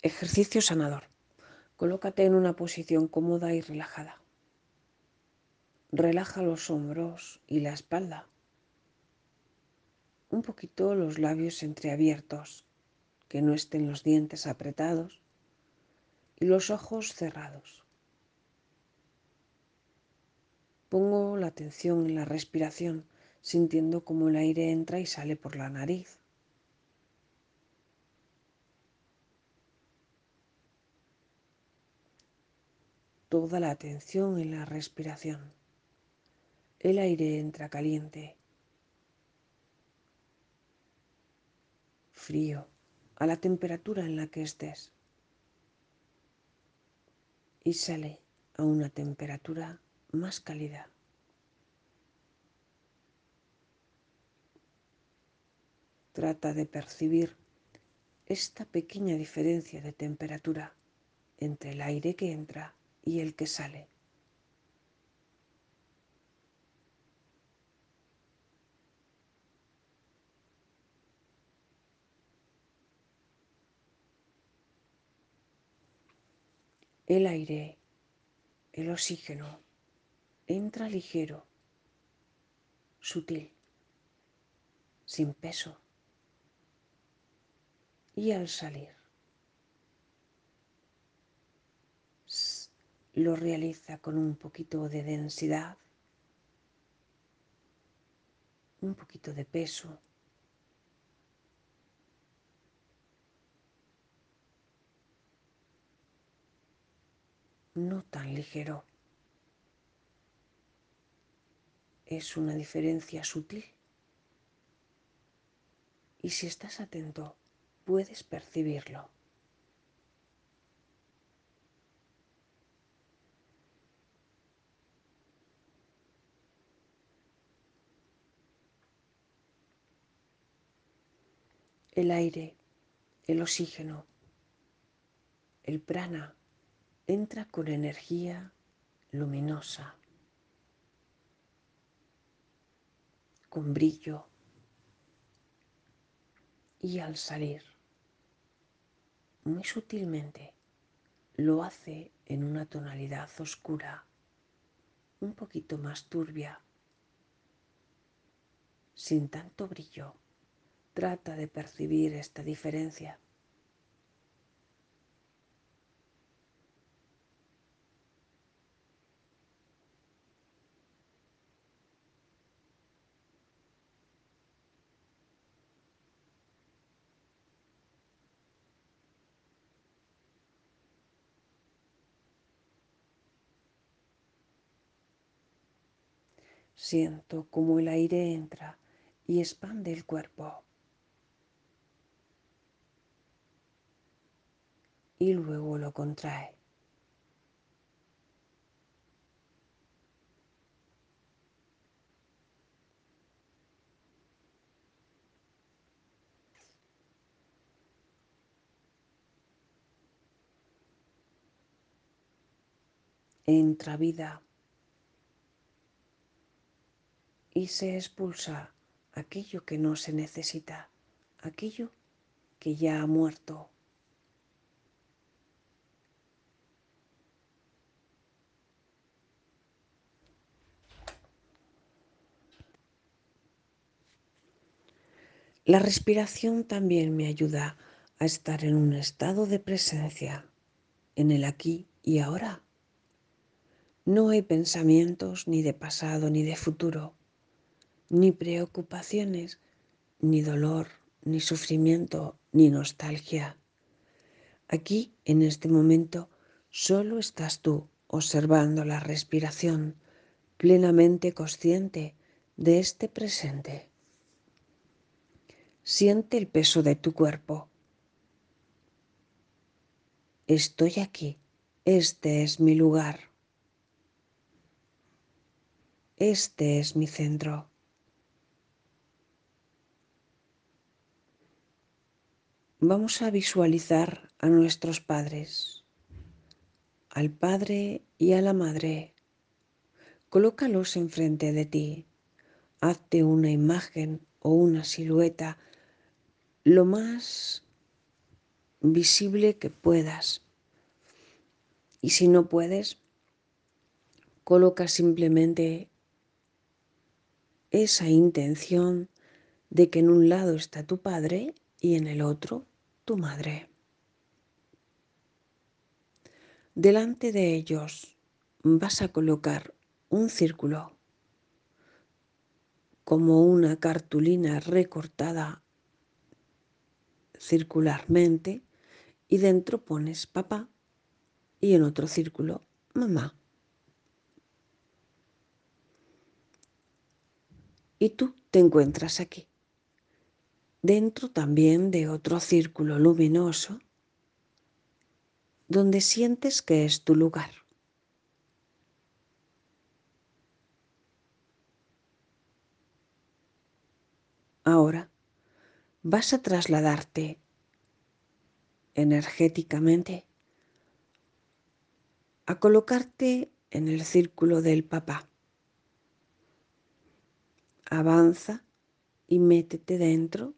Ejercicio sanador. Colócate en una posición cómoda y relajada. Relaja los hombros y la espalda. Un poquito los labios entreabiertos, que no estén los dientes apretados y los ojos cerrados. Pongo la atención en la respiración, sintiendo cómo el aire entra y sale por la nariz. Toda la atención en la respiración. El aire entra caliente, frío, a la temperatura en la que estés. Y sale a una temperatura más cálida. Trata de percibir esta pequeña diferencia de temperatura entre el aire que entra y el que sale. El aire, el oxígeno, entra ligero, sutil, sin peso. Y al salir, lo realiza con un poquito de densidad, un poquito de peso. No tan ligero. Es una diferencia sutil. Y si estás atento, puedes percibirlo. El aire, el oxígeno, el prana entra con energía luminosa, con brillo y al salir, muy sutilmente, lo hace en una tonalidad oscura, un poquito más turbia, sin tanto brillo. Trata de percibir esta diferencia. Siento como el aire entra y expande el cuerpo. Y luego lo contrae. Entra vida y se expulsa aquello que no se necesita, aquello que ya ha muerto. La respiración también me ayuda a estar en un estado de presencia, en el aquí y ahora. No hay pensamientos ni de pasado ni de futuro, ni preocupaciones, ni dolor, ni sufrimiento, ni nostalgia. Aquí, en este momento, solo estás tú observando la respiración, plenamente consciente de este presente. Siente el peso de tu cuerpo. Estoy aquí. Este es mi lugar. Este es mi centro. Vamos a visualizar a nuestros padres, al padre y a la madre. Colócalos enfrente de ti. Hazte una imagen o una silueta lo más visible que puedas. Y si no puedes, coloca simplemente esa intención de que en un lado está tu padre y en el otro tu madre. Delante de ellos vas a colocar un círculo como una cartulina recortada circularmente y dentro pones papá y en otro círculo mamá. Y tú te encuentras aquí, dentro también de otro círculo luminoso donde sientes que es tu lugar. Ahora vas a trasladarte energéticamente a colocarte en el círculo del papá. Avanza y métete dentro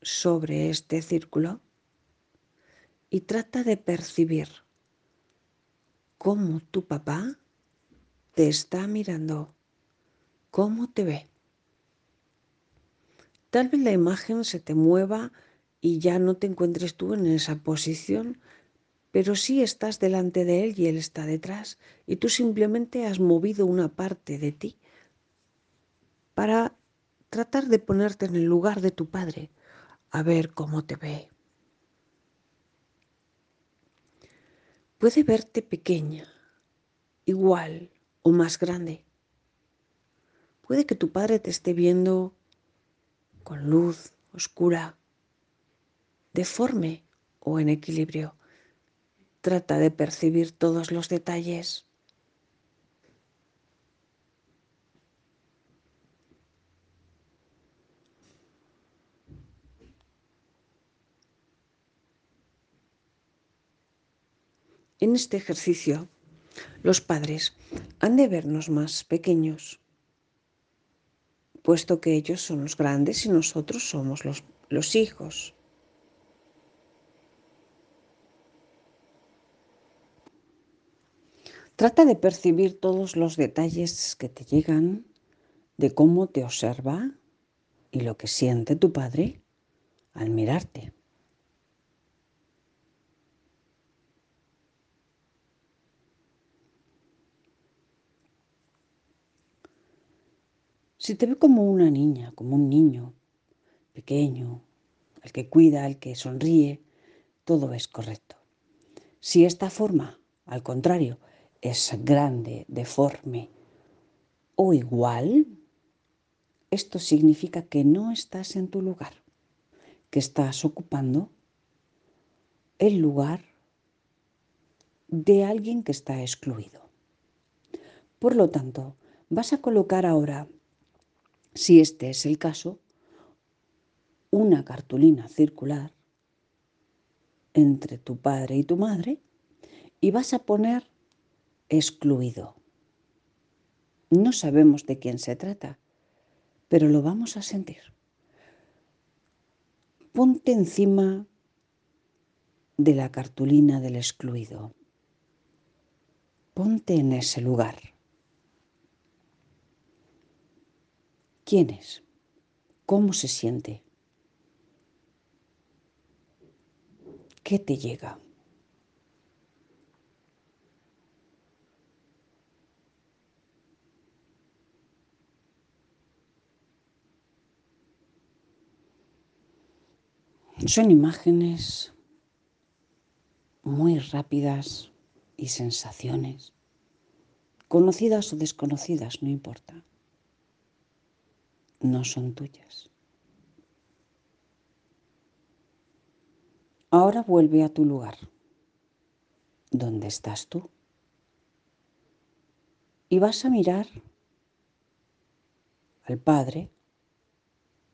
sobre este círculo y trata de percibir cómo tu papá te está mirando, cómo te ve. Tal vez la imagen se te mueva y ya no te encuentres tú en esa posición, pero sí estás delante de él y él está detrás y tú simplemente has movido una parte de ti para tratar de ponerte en el lugar de tu padre, a ver cómo te ve. Puede verte pequeña, igual o más grande. Puede que tu padre te esté viendo con luz, oscura, deforme o en equilibrio. Trata de percibir todos los detalles. En este ejercicio, los padres han de vernos más pequeños, puesto que ellos son los grandes y nosotros somos los, los hijos. Trata de percibir todos los detalles que te llegan de cómo te observa y lo que siente tu padre al mirarte. Si te ve como una niña, como un niño pequeño, el que cuida, el que sonríe, todo es correcto. Si esta forma, al contrario, es grande, deforme o igual, esto significa que no estás en tu lugar, que estás ocupando el lugar de alguien que está excluido. Por lo tanto, vas a colocar ahora si este es el caso, una cartulina circular entre tu padre y tu madre y vas a poner excluido. No sabemos de quién se trata, pero lo vamos a sentir. Ponte encima de la cartulina del excluido. Ponte en ese lugar. ¿Quién es? ¿Cómo se siente? ¿Qué te llega? Son imágenes muy rápidas y sensaciones, conocidas o desconocidas, no importa no son tuyas. Ahora vuelve a tu lugar, donde estás tú, y vas a mirar al Padre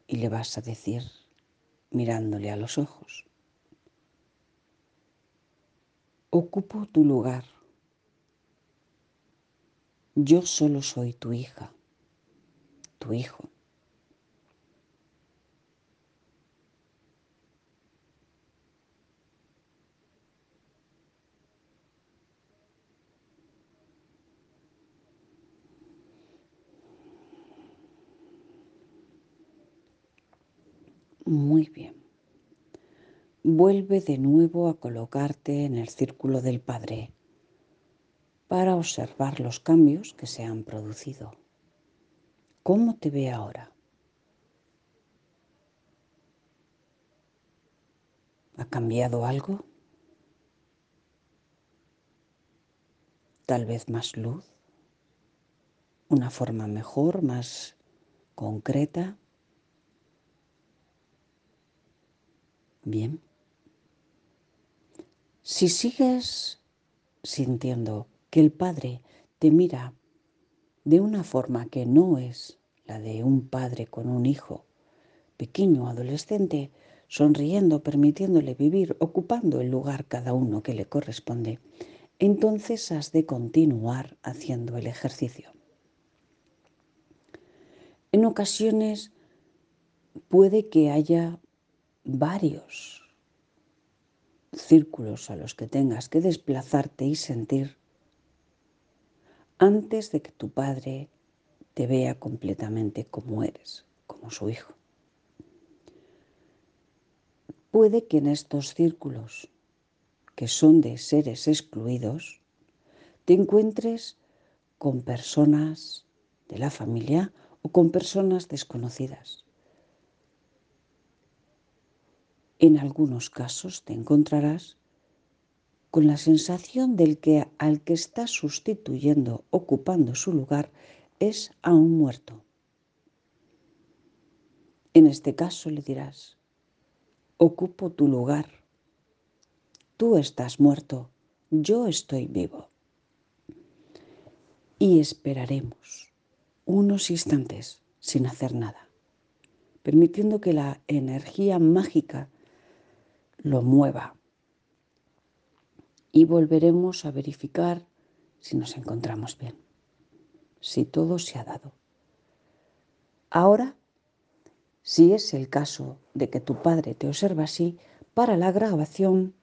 y le vas a decir, mirándole a los ojos, ocupo tu lugar, yo solo soy tu hija, tu hijo. Muy bien. Vuelve de nuevo a colocarte en el círculo del Padre para observar los cambios que se han producido. ¿Cómo te ve ahora? ¿Ha cambiado algo? Tal vez más luz, una forma mejor, más concreta. Bien. Si sigues sintiendo que el Padre te mira de una forma que no es la de un padre con un hijo pequeño adolescente, sonriendo, permitiéndole vivir, ocupando el lugar cada uno que le corresponde, entonces has de continuar haciendo el ejercicio. En ocasiones puede que haya varios círculos a los que tengas que desplazarte y sentir antes de que tu padre te vea completamente como eres, como su hijo. Puede que en estos círculos, que son de seres excluidos, te encuentres con personas de la familia o con personas desconocidas. En algunos casos te encontrarás con la sensación del que al que estás sustituyendo, ocupando su lugar, es a un muerto. En este caso le dirás, ocupo tu lugar. Tú estás muerto, yo estoy vivo. Y esperaremos unos instantes sin hacer nada, permitiendo que la energía mágica lo mueva. Y volveremos a verificar si nos encontramos bien, si todo se ha dado. Ahora, si es el caso de que tu padre te observa así, para la grabación,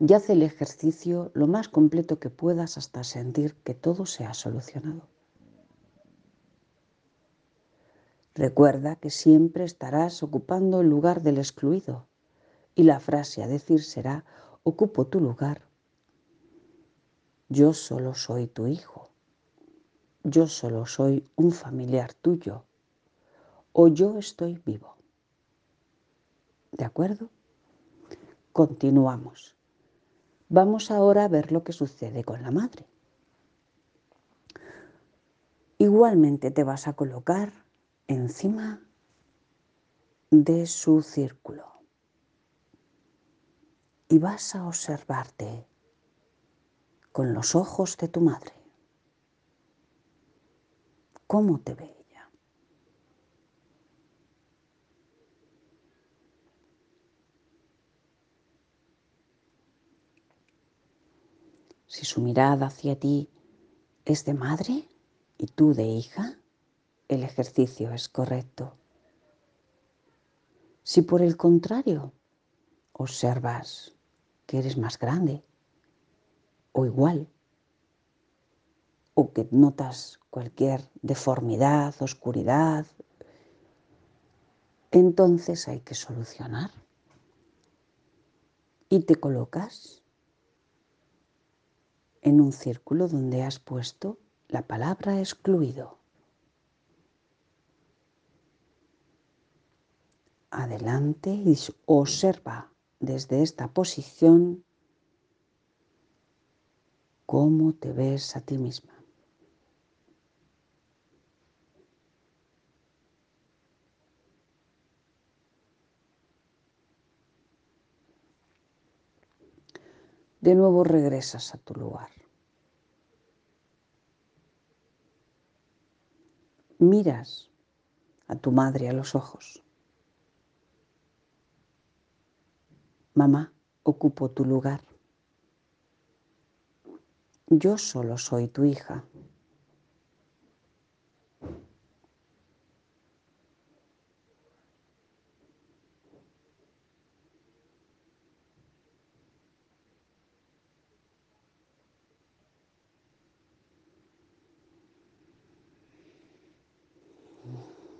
y haz el ejercicio lo más completo que puedas hasta sentir que todo se ha solucionado. Recuerda que siempre estarás ocupando el lugar del excluido y la frase a decir será, ocupo tu lugar. Yo solo soy tu hijo. Yo solo soy un familiar tuyo. O yo estoy vivo. ¿De acuerdo? Continuamos. Vamos ahora a ver lo que sucede con la madre. Igualmente te vas a colocar encima de su círculo y vas a observarte con los ojos de tu madre. ¿Cómo te ve ella? Si su mirada hacia ti es de madre y tú de hija, el ejercicio es correcto. Si por el contrario observas que eres más grande o igual, o que notas cualquier deformidad, oscuridad, entonces hay que solucionar. Y te colocas en un círculo donde has puesto la palabra excluido. Adelante y observa desde esta posición cómo te ves a ti misma. De nuevo regresas a tu lugar. Miras a tu madre a los ojos. Mamá, ocupo tu lugar. Yo solo soy tu hija.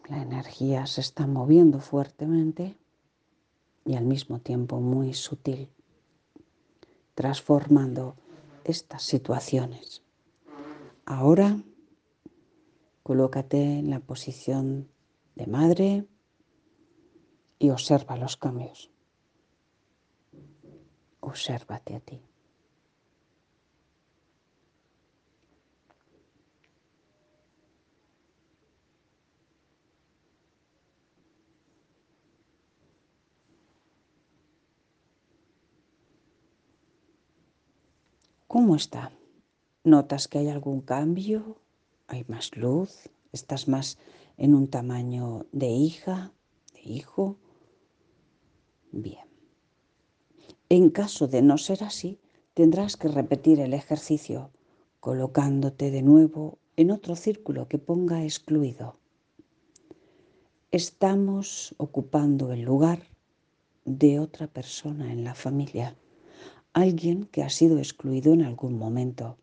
La energía se está moviendo fuertemente y al mismo tiempo muy sutil, transformando estas situaciones. Ahora colócate en la posición de madre y observa los cambios. Obsérvate a ti. ¿Cómo está? ¿Notas que hay algún cambio? ¿Hay más luz? ¿Estás más en un tamaño de hija, de hijo? Bien. En caso de no ser así, tendrás que repetir el ejercicio colocándote de nuevo en otro círculo que ponga excluido. Estamos ocupando el lugar de otra persona en la familia alguien que ha sido excluido en algún momento.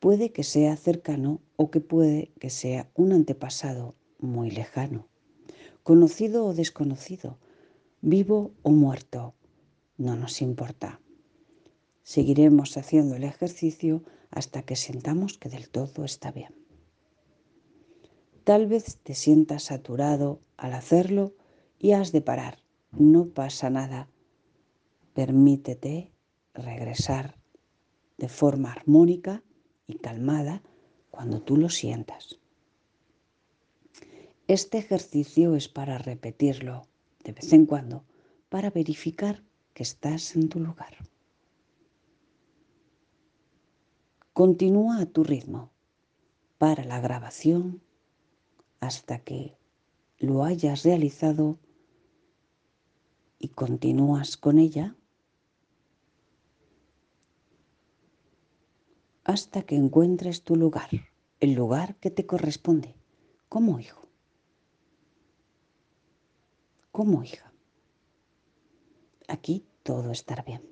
Puede que sea cercano o que puede que sea un antepasado muy lejano, conocido o desconocido, vivo o muerto, no nos importa. Seguiremos haciendo el ejercicio hasta que sintamos que del todo está bien. Tal vez te sientas saturado al hacerlo y has de parar. No pasa nada. Permítete regresar de forma armónica y calmada cuando tú lo sientas. Este ejercicio es para repetirlo de vez en cuando para verificar que estás en tu lugar. Continúa a tu ritmo para la grabación hasta que lo hayas realizado y continúas con ella hasta que encuentres tu lugar, el lugar que te corresponde, como hijo, como hija. Aquí todo estará bien.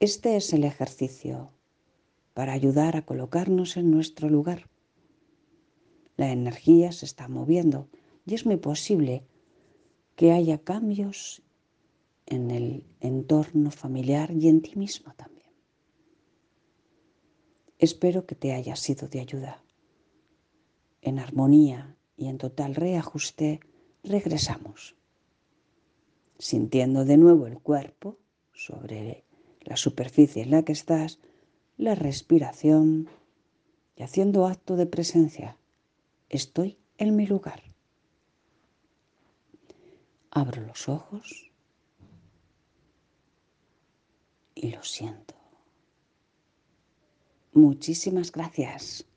Este es el ejercicio para ayudar a colocarnos en nuestro lugar. La energía se está moviendo y es muy posible que haya cambios en el entorno familiar y en ti mismo también. Espero que te haya sido de ayuda. En armonía y en total reajuste regresamos, sintiendo de nuevo el cuerpo sobre la superficie en la que estás, la respiración y haciendo acto de presencia. Estoy en mi lugar. Abro los ojos y lo siento. Muchísimas gracias.